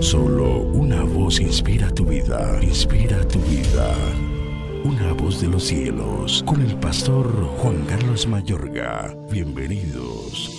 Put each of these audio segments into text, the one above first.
Solo una voz inspira tu vida, inspira tu vida. Una voz de los cielos, con el pastor Juan Carlos Mayorga. Bienvenidos.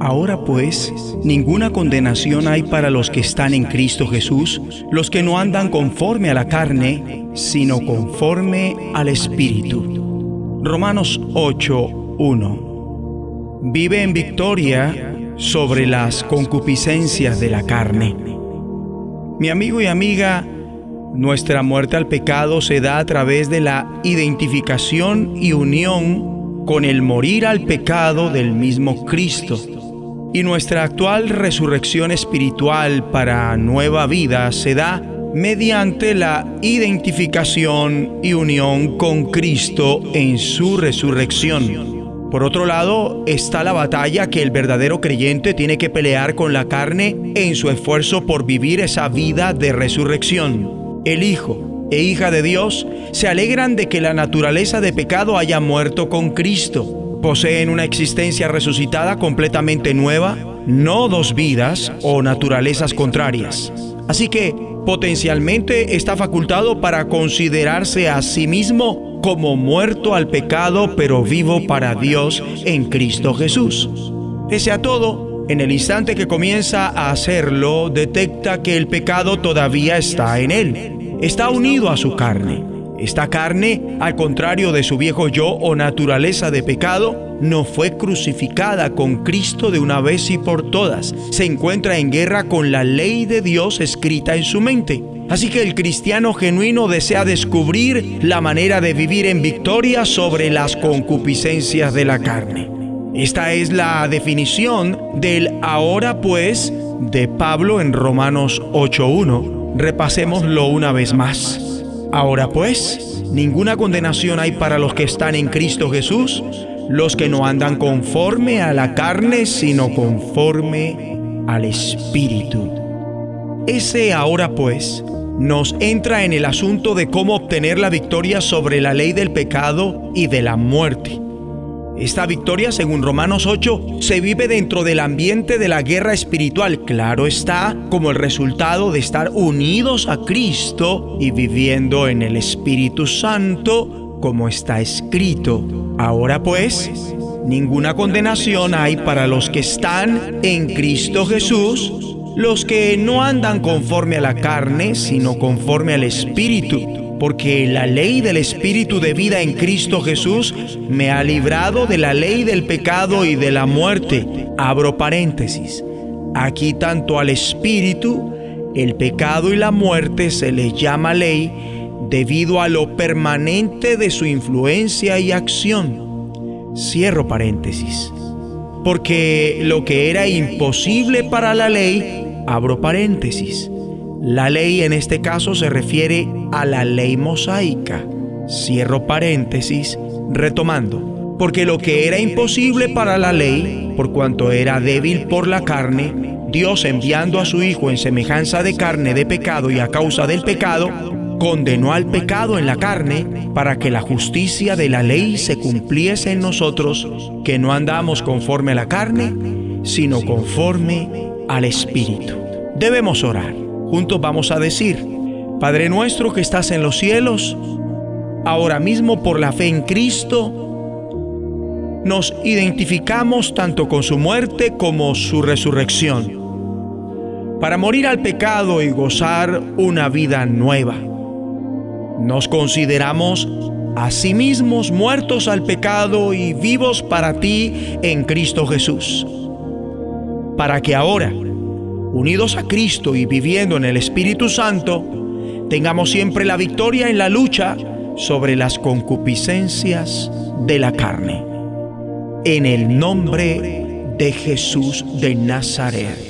Ahora pues, ninguna condenación hay para los que están en Cristo Jesús, los que no andan conforme a la carne, sino conforme al Espíritu. Romanos 8:1 Vive en victoria sobre las concupiscencias de la carne. Mi amigo y amiga, nuestra muerte al pecado se da a través de la identificación y unión con el morir al pecado del mismo Cristo. Y nuestra actual resurrección espiritual para nueva vida se da mediante la identificación y unión con Cristo en su resurrección. Por otro lado, está la batalla que el verdadero creyente tiene que pelear con la carne en su esfuerzo por vivir esa vida de resurrección. El Hijo e hija de Dios se alegran de que la naturaleza de pecado haya muerto con Cristo. Poseen una existencia resucitada completamente nueva, no dos vidas o naturalezas contrarias. Así que potencialmente está facultado para considerarse a sí mismo como muerto al pecado, pero vivo para Dios en Cristo Jesús. Pese a todo, en el instante que comienza a hacerlo, detecta que el pecado todavía está en él. Está unido a su carne. Esta carne, al contrario de su viejo yo o naturaleza de pecado, no fue crucificada con Cristo de una vez y por todas. Se encuentra en guerra con la ley de Dios escrita en su mente. Así que el cristiano genuino desea descubrir la manera de vivir en victoria sobre las concupiscencias de la carne. Esta es la definición del ahora pues de Pablo en Romanos 8.1. Repasémoslo una vez más. Ahora pues, ninguna condenación hay para los que están en Cristo Jesús, los que no andan conforme a la carne, sino conforme al Espíritu. Ese ahora pues nos entra en el asunto de cómo obtener la victoria sobre la ley del pecado y de la muerte. Esta victoria, según Romanos 8, se vive dentro del ambiente de la guerra espiritual, claro está, como el resultado de estar unidos a Cristo y viviendo en el Espíritu Santo, como está escrito. Ahora pues, ninguna condenación hay para los que están en Cristo Jesús, los que no andan conforme a la carne, sino conforme al Espíritu, porque la ley del Espíritu de vida en Cristo Jesús me ha librado de la ley del pecado y de la muerte. Abro paréntesis. Aquí tanto al Espíritu, el pecado y la muerte se les llama ley debido a lo permanente de su influencia y acción. Cierro paréntesis porque lo que era imposible para la ley, abro paréntesis, la ley en este caso se refiere a la ley mosaica, cierro paréntesis, retomando, porque lo que era imposible para la ley, por cuanto era débil por la carne, Dios enviando a su Hijo en semejanza de carne de pecado y a causa del pecado, condenó al pecado en la carne para que la justicia de la ley se cumpliese en nosotros, que no andamos conforme a la carne, sino conforme al Espíritu. Debemos orar. Juntos vamos a decir, Padre nuestro que estás en los cielos, ahora mismo por la fe en Cristo, nos identificamos tanto con su muerte como su resurrección, para morir al pecado y gozar una vida nueva. Nos consideramos a sí mismos muertos al pecado y vivos para ti en Cristo Jesús. Para que ahora, unidos a Cristo y viviendo en el Espíritu Santo, tengamos siempre la victoria en la lucha sobre las concupiscencias de la carne. En el nombre de Jesús de Nazaret.